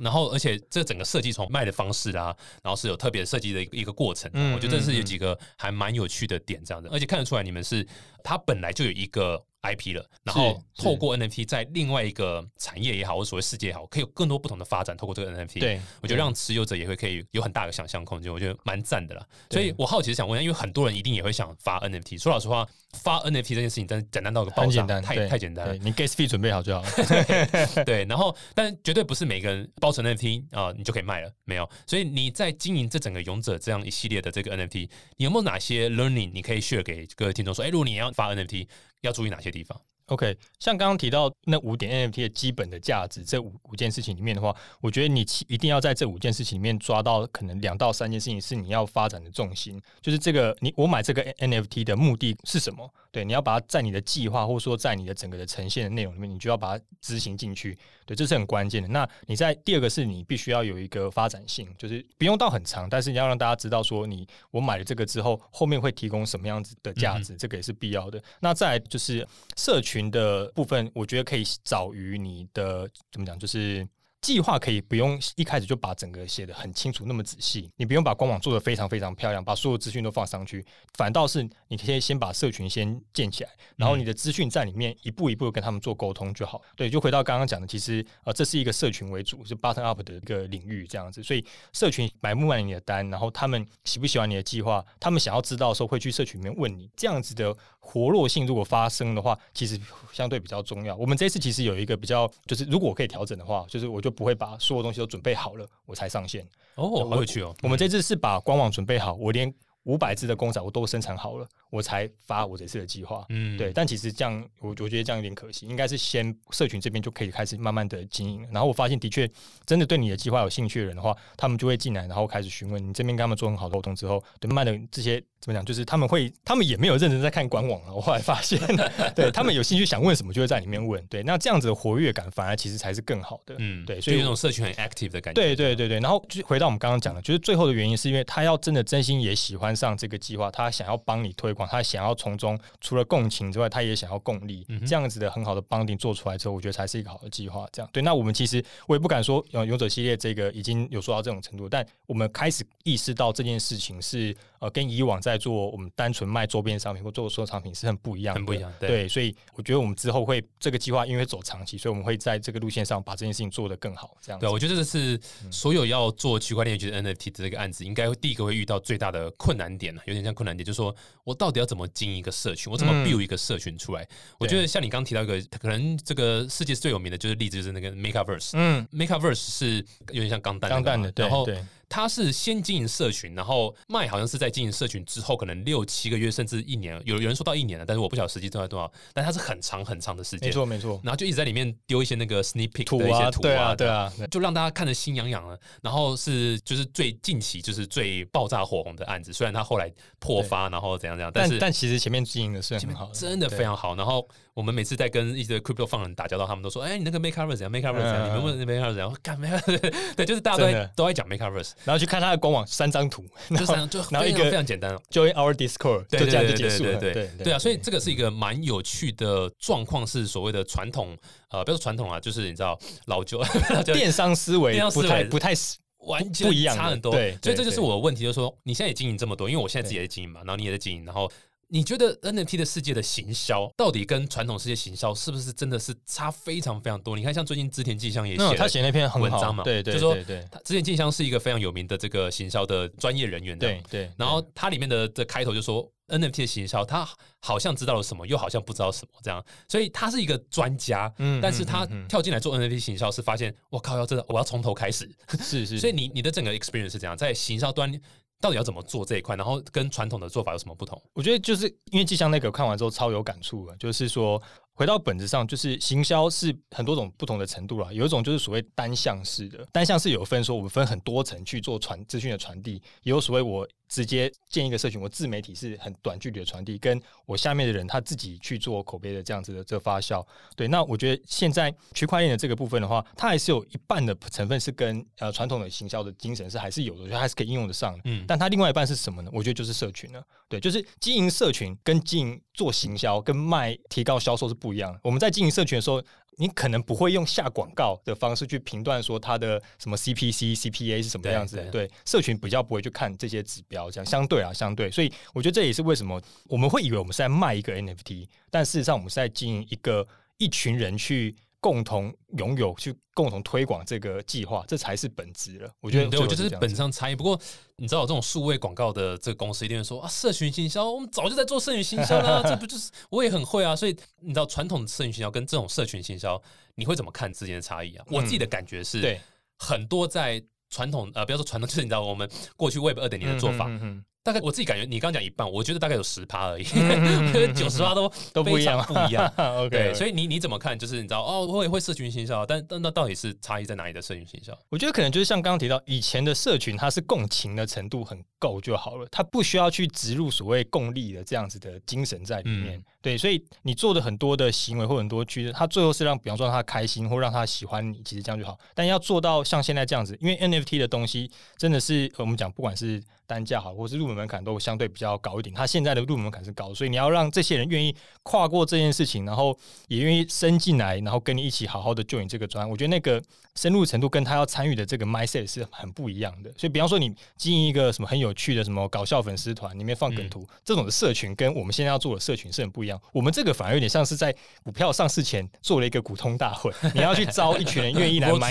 Speaker 3: 然后而且这整个设计从卖的方式啊，然后是有特别设计的一个一个过程，
Speaker 4: 嗯
Speaker 3: 我觉得这是有几个还蛮有趣的点这样子，而且看得出来你们是它本来就有一个。IP 了，然后透过 NFT 在另外一个产业也好，或所谓世界也好，可以有更多不同的发展。透过这个 NFT，
Speaker 4: 对，
Speaker 3: 我觉得让持有者也会可以有很大的想象空间，我觉得蛮赞的啦。所以我好奇是想问，因为很多人一定也会想发 NFT。说老实话，发 NFT 这件事情真的简单到个爆炸，太太简单了。
Speaker 4: 你 gas fee 准备好就好了。[laughs]
Speaker 3: 对，然后但绝对不是每个人包成 NFT 啊、你就可以卖了，没有。所以你在经营这整个勇者这样一系列的这个 NFT，你有没有哪些 learning 你可以 share 给各位听众说，哎，如果你要发 NFT，要注意哪些地方？
Speaker 4: OK，像刚刚提到那五点 NFT 的基本的价值，这五五件事情里面的话，我觉得你一定要在这五件事情里面抓到可能两到三件事情是你要发展的重心，就是这个你我买这个 NFT 的目的是什么？对，你要把它在你的计划或者说在你的整个的呈现的内容里面，你就要把它执行进去。对，这是很关键的。那你在第二个是你必须要有一个发展性，就是不用到很长，但是你要让大家知道说你我买了这个之后，后面会提供什么样子的价值，这个也是必要的。那再来就是社群的部分，我觉得可以早于你的怎么讲，就是。计划可以不用一开始就把整个写的很清楚那么仔细，你不用把官网做的非常非常漂亮，把所有资讯都放上去，反倒是你可以先把社群先建起来，然后你的资讯在里面一步一步跟他们做沟通就好。对，就回到刚刚讲的，其实呃这是一个社群为主，是 button up 的一个领域这样子，所以社群买不买你的单，然后他们喜不喜欢你的计划，他们想要知道的时候会去社群里面问你，这样子的活络性如果发生的话，其实相对比较重要。我们这次其实有一个比较，就是如果我可以调整的话，就是我就不会把所有东西都准备好了我才上线。
Speaker 3: 哦，好有趣哦！
Speaker 4: 我们这次是把官网准备好，我连五百只的公仔我都生产好了，我才发我这次的计划。
Speaker 3: 嗯
Speaker 4: 对，但其实这样，我我觉得这样有点可惜，应该是先社群这边就可以开始慢慢的经营了。然后我发现，的确真的对你的计划有兴趣的人的话，他们就会进来，然后开始询问你这边跟他们做很好的沟通之后，对，慢慢的这些怎么讲，就是他们会，他们也没有认真在看官网了。我后来发现，[laughs] 对他们有兴趣想问什么，就会在里面问。对，那这样子的活跃感反而其实才是更好的。
Speaker 3: 嗯，
Speaker 4: 对所以
Speaker 3: 有那种社群很 active 的感觉。
Speaker 4: 对对对对，然后就回到我们刚刚讲的，就是最后的原因是因为他要真的真心也喜欢上这个计划，他想要帮你推广，他想要从中除了共情之外，他也想要共利，
Speaker 3: 嗯
Speaker 4: 这样子的很好的 bonding 做出来之后，我觉得才是一个好的计划。这样对，那我们其实我也不敢说，呃，勇者系列这个已经有做到这种程度，但我们开始意识到这件事情是呃跟以往在做我们单纯卖周边商品或做收藏品是很不一样的，
Speaker 3: 很不一样对
Speaker 4: 对，所以我觉得我们之后会这个计划因为走长期，所以我们会在这个路线上把这件事情做得更好。这样
Speaker 3: 对，我觉得这是
Speaker 4: 嗯
Speaker 3: 所有要做区块链就是 NFT 的这个案子，应该会第一个会遇到最大的困难点呢，有点像困难点，就是说我到底要怎么经营一个社群，我怎么
Speaker 4: 嗯
Speaker 3: build 一个社群出来？我觉得像你刚提到一个，可能这个世界最有名的就是例子，就是那个 Metaverse。
Speaker 4: 嗯
Speaker 3: ，Metaverse 是有点像钢弹
Speaker 4: 钢弹的，对
Speaker 3: 然后
Speaker 4: 对
Speaker 3: 它是先经营社群，然后卖好像是在经营社群之后，可能六七个月甚至一年，有有人说到一年了，但是我不晓得实际多少多少，但它是很长很长的时间，
Speaker 4: 没错没错，
Speaker 3: 然后就一直在里面丢一些那个 sneak peek
Speaker 4: 图
Speaker 3: 的一些
Speaker 4: 啊，
Speaker 3: 图
Speaker 4: 对啊对啊，
Speaker 3: 就让大家看得心痒痒了。然后是就是最近期就是最爆炸火红的案子，虽然他后来破发，然后怎样怎样，但是
Speaker 4: 但但其实前面经营的是很好的，
Speaker 3: 真的非常好。然后我们每次在跟一些 crypto 放人打交道，他们都说：“哎，你那个 Makeverse 怎样？Makeverse 怎样？
Speaker 4: 嗯
Speaker 3: 你们问 Makeverse 怎样？干 Makeverse？[laughs] 对，就是大家都在都在讲 Makeverse，
Speaker 4: 然后去看他的官网三张图，
Speaker 3: 就这样，就
Speaker 4: 然后一个
Speaker 3: 非常简单。
Speaker 4: join our Discord，
Speaker 3: 对
Speaker 4: 就这样就
Speaker 3: 对
Speaker 4: 结束了，
Speaker 3: 对
Speaker 4: 对
Speaker 3: 对啊，所以这个是一个蛮有趣的状况，是所谓的传统呃，不要说传统啊，就是你知道老旧
Speaker 4: 电商思维
Speaker 3: 电商思维
Speaker 4: 不太不太
Speaker 3: 完全
Speaker 4: 不一样
Speaker 3: 差很多。
Speaker 4: 对对
Speaker 3: 所以这就是我的问题，就是说你现在也经营这么多，因为我现在自己也在经营嘛，然后你也在经营，然后。你觉得 NFT 的世界的行销到底跟传统世界行销是不是真的是差非常非常多？你看，像最近织田纪香也写了
Speaker 4: 那他写那篇
Speaker 3: 文章嘛，
Speaker 4: 对对
Speaker 3: 就说
Speaker 4: 对对。
Speaker 3: 他织田纪香是一个非常有名的这个行销的专业人员
Speaker 4: 对对，
Speaker 3: 然后它里面的的开头就说 NFT 的行销，他好像知道了什么，又好像不知道什么，这样，所以他是一个专家，
Speaker 4: 嗯
Speaker 3: 但是他跳进来做 NFT 行销是发现，我靠，要真的我要从头开始，
Speaker 4: 是是，[laughs]
Speaker 3: 所以你你的整个 experience 是怎样，在行销端到底要怎么做这一块，然后跟传统的做法有什么不同？
Speaker 4: 我觉得就是因为季香那个看完之后超有感触的，就是说回到本质上，就是行销是很多种不同的程度啦。有一种就是所谓单向式的，单向式有分说我们分很多层去做传资讯的传递，也有所谓我直接建一个社群，我自媒体是很短距离的传递，跟我下面的人他自己去做口碑的这样子的这个发酵。对，那我觉得现在区块链的这个部分的话，它还是有一半的成分是跟呃传统的行销的精神是还是有的，我觉得还是可以应用得上的。
Speaker 3: 嗯，
Speaker 4: 但它另外一半是什么呢？我觉得就是社群了。对，就是经营社群跟经营做行销跟卖提高销售是不一样的。我们在经营社群的时候，你可能不会用下广告的方式去评断说它的什么 CPC、CPA 是什么样子的。
Speaker 3: 对
Speaker 4: 对，社群比较不会去看这些指标，这样相对啊，相对。所以我觉得这也是为什么我们会以为我们是在卖一个 NFT，但事实上我们是在经营一个一群人去共同拥有、去共同推广这个计划，这才是本质了。我觉得，
Speaker 3: 嗯对，我觉得这是本
Speaker 4: 质
Speaker 3: 上差异。不过你知道，这种数位广告的这个公司一定会说啊，社群行销，我们早就在做社群行销啦，[laughs] 这不就是我也很会啊。所以你知道，传统的社群行销跟这种社群行销，你会怎么看之间的差异啊？我自己的感觉是，
Speaker 4: 对
Speaker 3: 很多在传统呃，不要说传统，就是你知道我们过去 Web 二点零的做法，
Speaker 4: 嗯嗯嗯
Speaker 3: 大概我自己感觉，你刚刚讲一半，我觉得大概有十趴而已，[laughs] 九十趴都 [laughs]
Speaker 4: 都不一样
Speaker 3: 不一样。[laughs]
Speaker 4: OK，
Speaker 3: 对，所
Speaker 4: 以
Speaker 3: 以你你怎么看？就是你知道哦，我也会社群行销，但但那到底是差异在哪里的社群行销？
Speaker 4: 我觉得可能就是像刚刚提到，以前的社群它是共情的程度很够就好了，它不需要去植入所谓共利的这样子的精神在里面。
Speaker 3: 嗯
Speaker 4: 对，所以你做的很多的行为或很多趋势，它最后是让，比方说让他开心或让他喜欢你，其实这样就好。但要做到像现在这样子，因为 NFT 的东西真的是我们讲，不管是单价好，或是入门门槛都相对比较高一点。他现在的入门门槛是高，所以你要让这些人愿意跨过这件事情，然后也愿意伸进来，然后跟你一起好好的就你这个专案。我觉得那个深入程度跟他要参与的这个 mindset 是很不一样的。所以，比方说你经营一个什么很有趣的什么搞笑粉丝团，里面放梗图、这种的社群，跟我们现在要做的社群是很不一样。我们这个反而有点像是在股票上市前做了一个股东大会，你要去招一群人愿意来 [laughs] 买，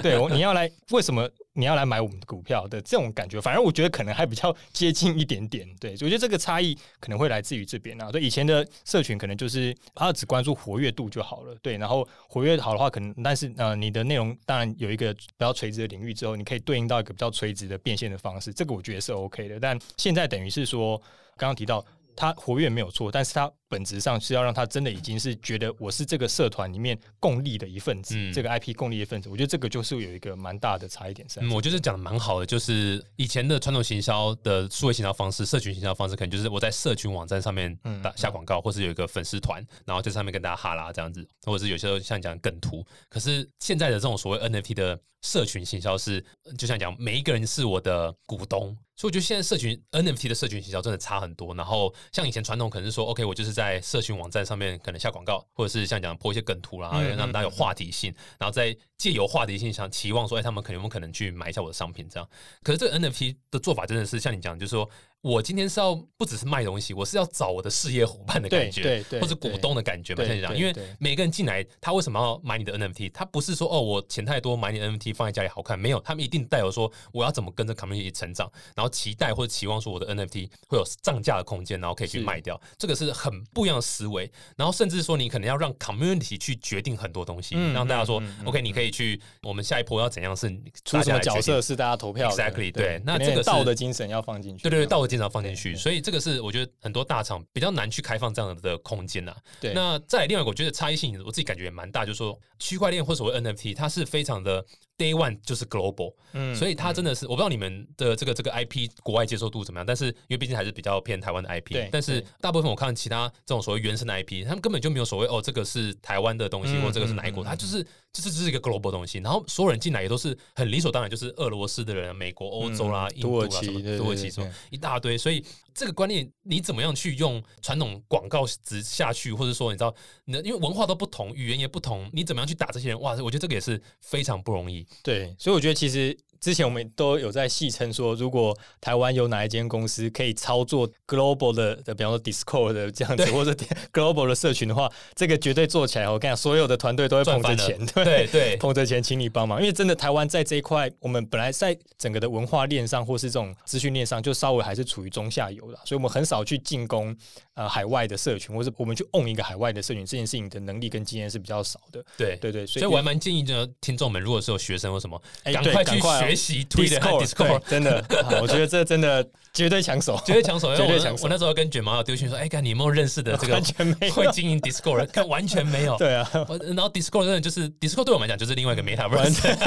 Speaker 4: 对，我你要来为什么？你要来买我们的股票的这种感觉，反而我觉得可能还比较接近一点点。对，我觉得这个差异可能会来自于这边啊。对，以以前的社群可能就是他只关注活跃度就好了，对，然后活跃好的话，可能但是呃，你的内容当然有一个比较垂直的领域之后，你可以对应到一个比较垂直的变现的方式，这个我觉得是 OK 的。但现在等于是说，刚刚提到它活跃没有错，但是它本质上是要让他真的已经是觉得我是这个社团里面共利的一份子，
Speaker 3: 嗯
Speaker 4: 这个 IP 共利的一份子，我觉得这个就是有一个蛮大的差异点。
Speaker 3: 嗯，我觉得讲的蛮好的，就是以前的传统行销的数位行销方式、社群行销方式，可能就是我在社群网站上面
Speaker 4: 嗯
Speaker 3: 打下广告，或是有一个粉丝团，然后在上面跟大家哈拉这样子，或者是有些时候像讲梗图。可是现在的这种所谓 NFT 的社群行销是，就像讲每一个人是我的股东。所以我觉得现在社群 NFT 的社群行销真的差很多。然后像以前传统可能是说，OK，我就是在社群网站上面可能下广告，或者是像讲播一些梗图啦，让大家有话题性，然后再借由话题性想期望说，哎，他们可能有没有可能去买一下我的商品这样。可是这个 NFT 的做法真的是像你讲，就是说我今天是要不只是卖东西，我是要找我的事业伙伴的感觉，
Speaker 4: 对对对
Speaker 3: 或者股东的感觉嘛。
Speaker 4: 对
Speaker 3: 像你讲，因为每个人进来，他为什么要买你的 NFT？他不是说哦，我钱太多买你 NFT 放在家里好看，没有，他们一定带有说我要怎么跟着 community 成长，然后期待或者期望说我的 NFT 会有涨价的空间，然后可以去卖掉，这个是很不一样的思维。然后甚至说你可能要让 community 去决定很多东西，
Speaker 4: 嗯
Speaker 3: 让大家说、
Speaker 4: 嗯嗯嗯
Speaker 3: OK，你可以去我们下一波要怎样是
Speaker 4: 出什么角色是大家投票的
Speaker 3: Exactly，对那这个是
Speaker 4: 道的精神要放进去。
Speaker 3: 对对对，道德经常放进去，所以这个是我觉得很多大厂比较难去开放这样的空间呐、
Speaker 4: 对。
Speaker 3: 那再另外一个，我觉得差异性我自己感觉也蛮大，就是说区块链或所谓 NFT，它是非常的 day one 就是 global，、
Speaker 4: 嗯
Speaker 3: 所以它真的是我不知道你们的这个这个 IP 国外接受度怎么样，但是因为毕竟还是比较偏台湾的 IP，
Speaker 4: 对
Speaker 3: 但是大部分我看其他这种所谓原生的 IP，他们根本就没有所谓哦这个是台湾的东西、
Speaker 4: 嗯
Speaker 3: 或这个是哪一国，它就是就是这是一个 global 东西，然后所有人进来也都是很理所当然，就是俄罗斯的人、美国、欧洲啦、
Speaker 4: 嗯
Speaker 3: 印度啦
Speaker 4: 土耳其
Speaker 3: 什么土耳其什么一大堆，所以这个观念你怎么样去用传统广告值下去，或者说你知道，你的因为文化都不同，语言也不同，你怎么样去打这些人？哇，我觉得这个也是非常不容易。
Speaker 4: 对，所以我觉得其实之前我们都有在戏称说，如果台湾有哪一间公司可以操作 global 的的，比方说 Discord 的这样子，或者 [laughs] global 的社群的话，这个绝对做起来，我跟你讲，所有的团队都会捧着钱，
Speaker 3: 对对
Speaker 4: 捧着钱请你帮忙，因为真的台湾在这一块，我们本来在整个的文化链上或是这种资讯链上，就稍微还是处于中下游的，所以我们很少去进攻呃海外的社群，或是我们去 own 一个海外的社群，这件事情的能力跟经验是比较少的。
Speaker 3: 对。
Speaker 4: 对对，所
Speaker 3: 所以我还蛮建议呢，听众们如果是有学生或什么，
Speaker 4: 哎
Speaker 3: 赶快去
Speaker 4: 对赶快哦
Speaker 3: 学习 Twitter
Speaker 4: Discord，Discord。真的，[laughs] 好我觉得这真的绝对抢手，
Speaker 3: 绝对抢手，
Speaker 4: 绝对抢手。
Speaker 3: 我那时候跟卷毛有丢讯说，哎，看你有没有认识的这个
Speaker 4: 完全没有。
Speaker 3: 会经营 Discord，[laughs] 的看完全没有。
Speaker 4: 对啊，
Speaker 3: 然后 Discord 真的就是 Discord 对我们来讲就是另外一个 Metaverse，
Speaker 4: 全。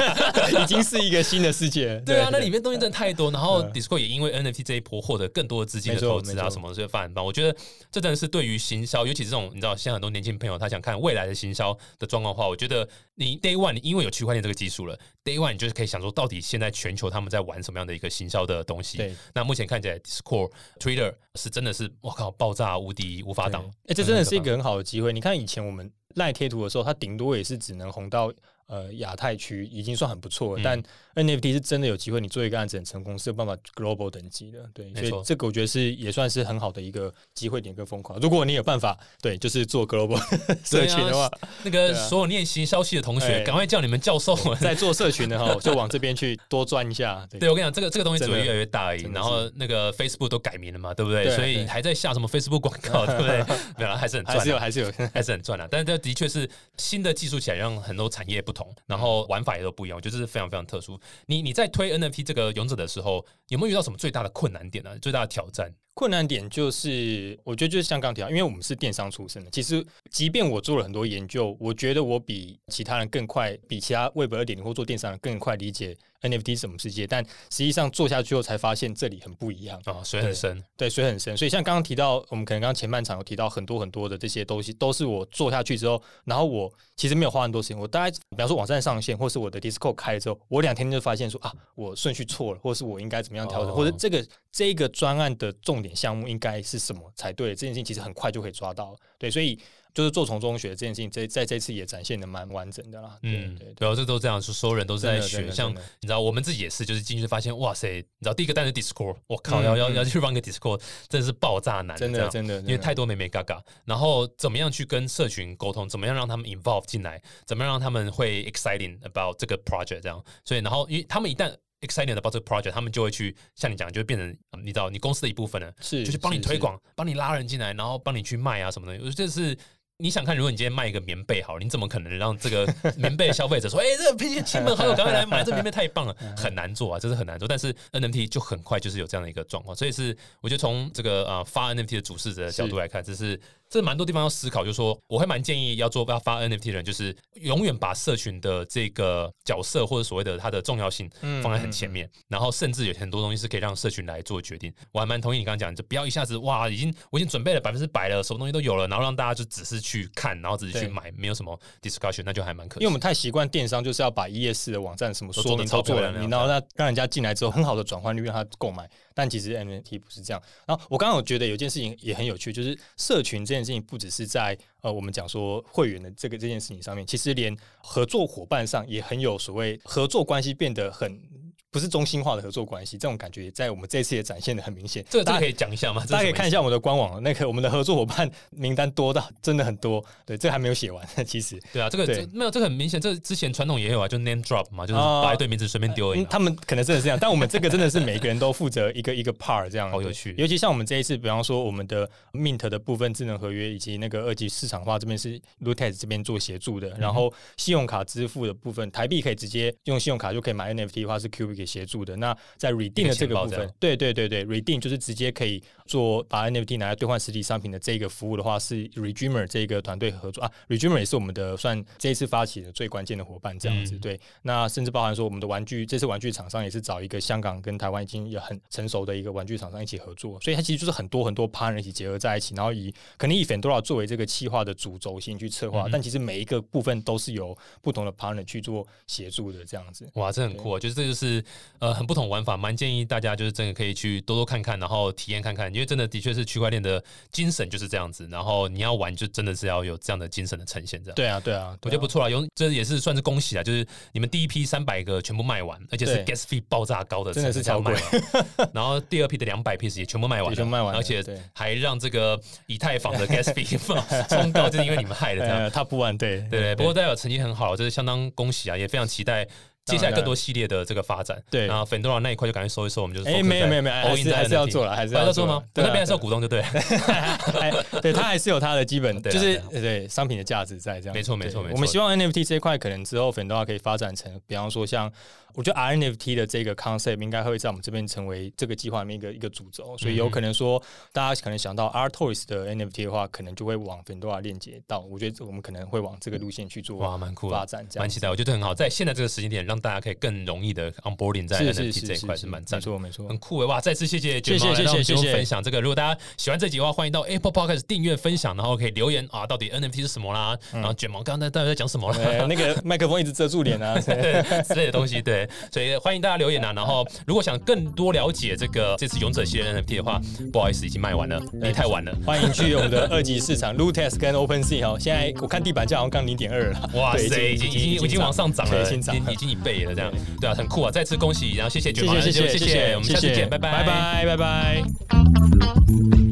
Speaker 4: [laughs] 已经是一个新的世界。
Speaker 3: 对啊，那里面东西真的太多，然后
Speaker 4: 嗯。
Speaker 3: Discord 也因为 NFT 这一波获得更多的资金的投资啊什么，所以发很棒。我觉得这真的是对于行销，尤其是这种你知道，现在很多年轻朋友他想看未来的行销的状况的话，我觉得你 Day One 你因为有区块链这个技术了，Day One 你就是可以想说，到底现在全球他们在玩什么样的一个行销的东西。
Speaker 4: 对
Speaker 3: 那目前看起来 Discord、Twitter 是真的是我靠爆炸无敌无法挡
Speaker 4: 哎、。这真的是一个很好的机会。你看以前我们赖贴图的时候，它顶多也是只能红到呃亚太区，已经算很不错了。
Speaker 3: 嗯
Speaker 4: 但 NFT 是真的有机会，你做一个案子很成功，是有办法 global 等级的。对，所以这个我觉得是也算是很好的一个机会点跟疯狂。如果你有办法，对，就是做 global [laughs] 社群的话，
Speaker 3: 那个所有念行消息的同学，
Speaker 4: 哎
Speaker 3: 赶快叫你们教授们。
Speaker 4: 在做社群的哈，就往这边去多钻一下。对
Speaker 3: 对，我跟你讲，这个这个东西只会越来越大而已。然后那个 Facebook 都改名了嘛，对不对？所以还在下什么 Facebook 广告，对不对？[laughs] 没有啦，还是很赚啊，
Speaker 4: 还是有，还是有。[laughs]
Speaker 3: 还是很赚的。但是这的确是新的技术起来，让很多产业不同，然后玩法也都不一样，我觉得是非常非常特殊。你你在推 NFT 这个勇者的时候，有没有遇到什么最大的困难点呢、最大的挑战？
Speaker 4: 困难点就是，我觉得就是像刚提到，因为我们是电商出身的，其实即便我做了很多研究，我觉得我比其他人更快，比其他 Web 二点零或做电商的更快理解 NFT 是什么世界，但实际上做下去后才发现这里很不一样。
Speaker 3: 啊、水很深，
Speaker 4: 对，水很深，所以像刚刚提到，我们可能刚刚前半场有提到很多很多的这些东西，都是我做下去之后，然后我其实没有花很多时间，我大概比方说网站上线，或是我的 Discord 开了之后，我两天就发现说啊，我顺序错了，或是我应该怎么样调整，
Speaker 3: 哦
Speaker 4: 或者这个这个专案的重点项目应该是什么才对，这件事情其实很快就可以抓到，对，所以就是做从中学这件事情，这在这次也展现的蛮完整的啦，
Speaker 3: 嗯，
Speaker 4: 对对对。
Speaker 3: 对啊，这都这样，说所有人都是在学，像你知道，我们自己也是，就是进去发现，哇塞，你知道第一个单词 Discord，我靠，要要要去 run 个 Discord，真的是爆炸难，
Speaker 4: 真的真的，
Speaker 3: 因为太多美美嘎嘎，然后怎么样去跟社群沟通，怎么样让他们 involve 进来，怎么样让他们会 exciting about 这个 project 这样，所以然后因为他们一旦 excited about 这个 project，他们就会去像你讲，就会变成嗯你知道你公司的一部分了，
Speaker 4: 是
Speaker 3: 就是帮你
Speaker 4: 是是
Speaker 3: 推广，帮你拉人进来，然后帮你去卖啊什么的。我觉得这是你想看，如果你今天卖一个棉被好，你怎么可能让这个 [laughs] 棉被消费者说，哎、这个 pinch 亲朋好友赶快来买，这棉被太棒了，很难做啊，这是很难做。但是 NFT 就很快就是有这样的一个状况，所以是我觉得从这个呃发 NFT 的主事者的角度来看，这是这蛮多地方要思考，就是说我会蛮建议要做要发 NFT 的人，就是永远把社群的这个角色或者所谓的它的重要性
Speaker 4: 嗯
Speaker 3: 放在很前面，然后甚至有很多东西是可以让社群来做决定。我还蛮同意你刚刚讲，就不要一下子哇，已经我已经准备了百分之百了，什么东西都有了，然后让大家就只是去看，然后只是去买，没有什么 discussion，那就还蛮可惜。
Speaker 4: 因为我们太习惯电商，就是要把一页式的网站什么说明都做了，然后让让人家进来之后很好的转换率让他购买，但其实 NFT 不是这样。然后我刚刚有觉得有件事情也很有趣，就是社群这事情不只是在呃我们讲说会员的这个这件事情上面，其实连合作伙伴上也很有所谓合作关系变得很。不是中心化的合作关系，这种感觉在我们这次也展现的很明显。
Speaker 3: 这个大家可以讲一下吗？
Speaker 4: 大家可以看一
Speaker 3: 下。
Speaker 4: 我们的官网，那个我们的合作伙伴名单多到真的很多。对，这还没有写完，[laughs] 其实。
Speaker 3: 对啊，这个这没有，这个很明显，这之前传统也有啊，就 name drop 嘛，就是
Speaker 4: 哦
Speaker 3: 把一堆名字随便丢而
Speaker 4: 他们可能真的是这样，但我们这个真的是每个人都负责一个一个 part 这样，
Speaker 3: 好有趣
Speaker 4: 尤其像我们这一次，比方说我们的 Mint 的部分智能合约以及那个二级市场化这边是 Lutez 这边做协助
Speaker 3: 嗯
Speaker 4: 的，然后信用卡支付的部分，台币可以直接用信用卡就可以买 NFT 的话是 Q 给协助的。那在 Redeem 的这个部分对对对对，Redeem 就是直接可以做把 NFT 拿来兑换实体商品的这个服务的话，是 Redeemer 这个团队合作啊，Redeemer 也是我们的算这一次发起的最关键的伙伴这样子。
Speaker 3: 嗯
Speaker 4: 对，那甚至包含说我们的玩具，这次玩具厂商也是找一个香港跟台湾已经有很成熟的一个玩具厂商一起合作，所以它其实就是很多很多 partner 一起结合在一起，然后以可能以 Fendora 作为这个企划的主轴心去策划，
Speaker 3: 嗯
Speaker 4: 但其实每一个部分都是由不同的 partner 去做协助的这样子。
Speaker 3: 哇，这很酷啊！就是这就是呃很不同玩法，蛮建议大家就是真的可以去多多看看，然后体验看看，因为真的的确是区块链的精神就是这样子。然后你要玩，就真的是要有这样的精神的呈现，这样。
Speaker 4: 对啊，对啊，
Speaker 3: 我觉得不错啦，有这也是算是恭喜啊！就是你们第一批三百个全部卖完，而且是 gas fee 爆炸高的，
Speaker 4: 真的是超
Speaker 3: 卖完。[laughs] 然后第二批的两百 piece 也全部卖完
Speaker 4: 全部卖完
Speaker 3: 而且还让这个以太坊的 [laughs] gas fee 冲高，就是因为你们害的这样。[laughs]
Speaker 4: 呃，他不玩对
Speaker 3: 对对，不过代表成绩很好，这是相当恭喜啊，也非常期待。接下来更多系列的这个发展，
Speaker 4: 对
Speaker 3: 然后 Fendora 那一块就赶快收一收，我们就是
Speaker 4: 哎没有没有没有，还是还是要做了，还是
Speaker 3: 要做吗？
Speaker 4: 要做了
Speaker 3: 我那边还是要股东，就对了。[laughs]
Speaker 4: 哎，对，它还是有它的基本，就是
Speaker 3: 对
Speaker 4: 对商品的价值在这样。
Speaker 3: 没错没错没错
Speaker 4: 我们希望 NFT 这一块可能之后 Fendora 可以发展成，比方说像我觉得 RNFT 的这个 concept 应该会在我们这边成为这个计划里面一个一个主轴，所以有可能说大家可能想到 R Toys 的 NFT 的话，可能就会往 Fendora 链接到。我觉得我们可能会往这个路线去做
Speaker 3: 哇，蛮酷的
Speaker 4: 发，展，
Speaker 3: 蛮期待。我觉得很好，在现在这个时间点，让让大家可以更容易的 onboarding 在 NFT 这一块
Speaker 4: 是是
Speaker 3: 蛮赞的。
Speaker 4: 没错没错
Speaker 3: 很。酷诶！哇，再次谢谢卷
Speaker 4: 谢谢
Speaker 3: 毛来到我们节目
Speaker 4: 谢谢谢谢
Speaker 3: 分享这个。如果大家喜欢这集的话，欢迎到 Apple Podcast 订阅、分享，然后可以留言啊，到底 NFT 是什么啦？然后卷毛刚刚在到底在讲什么啦？
Speaker 4: 呃，那个麦克风一直遮住脸啊，[laughs]
Speaker 3: 之类的东西，对，所以欢迎大家留言啊。然后，如果想更多了解这个这次勇者系列 NFT 的话，不好意思，已经卖完了，你太晚了。
Speaker 4: 欢迎去我们的二级市场 Lootex 跟 OpenSea 哦。现在我看地板价好像刚零点二了，
Speaker 3: 哇塞，已经已经已经往上涨了，
Speaker 4: 对已经涨了
Speaker 3: 已经已经一这样。对啊很酷啊再次恭喜然后谢谢卷毛
Speaker 4: 谢谢
Speaker 3: 我们下次见拜拜。
Speaker 4: 拜拜拜拜。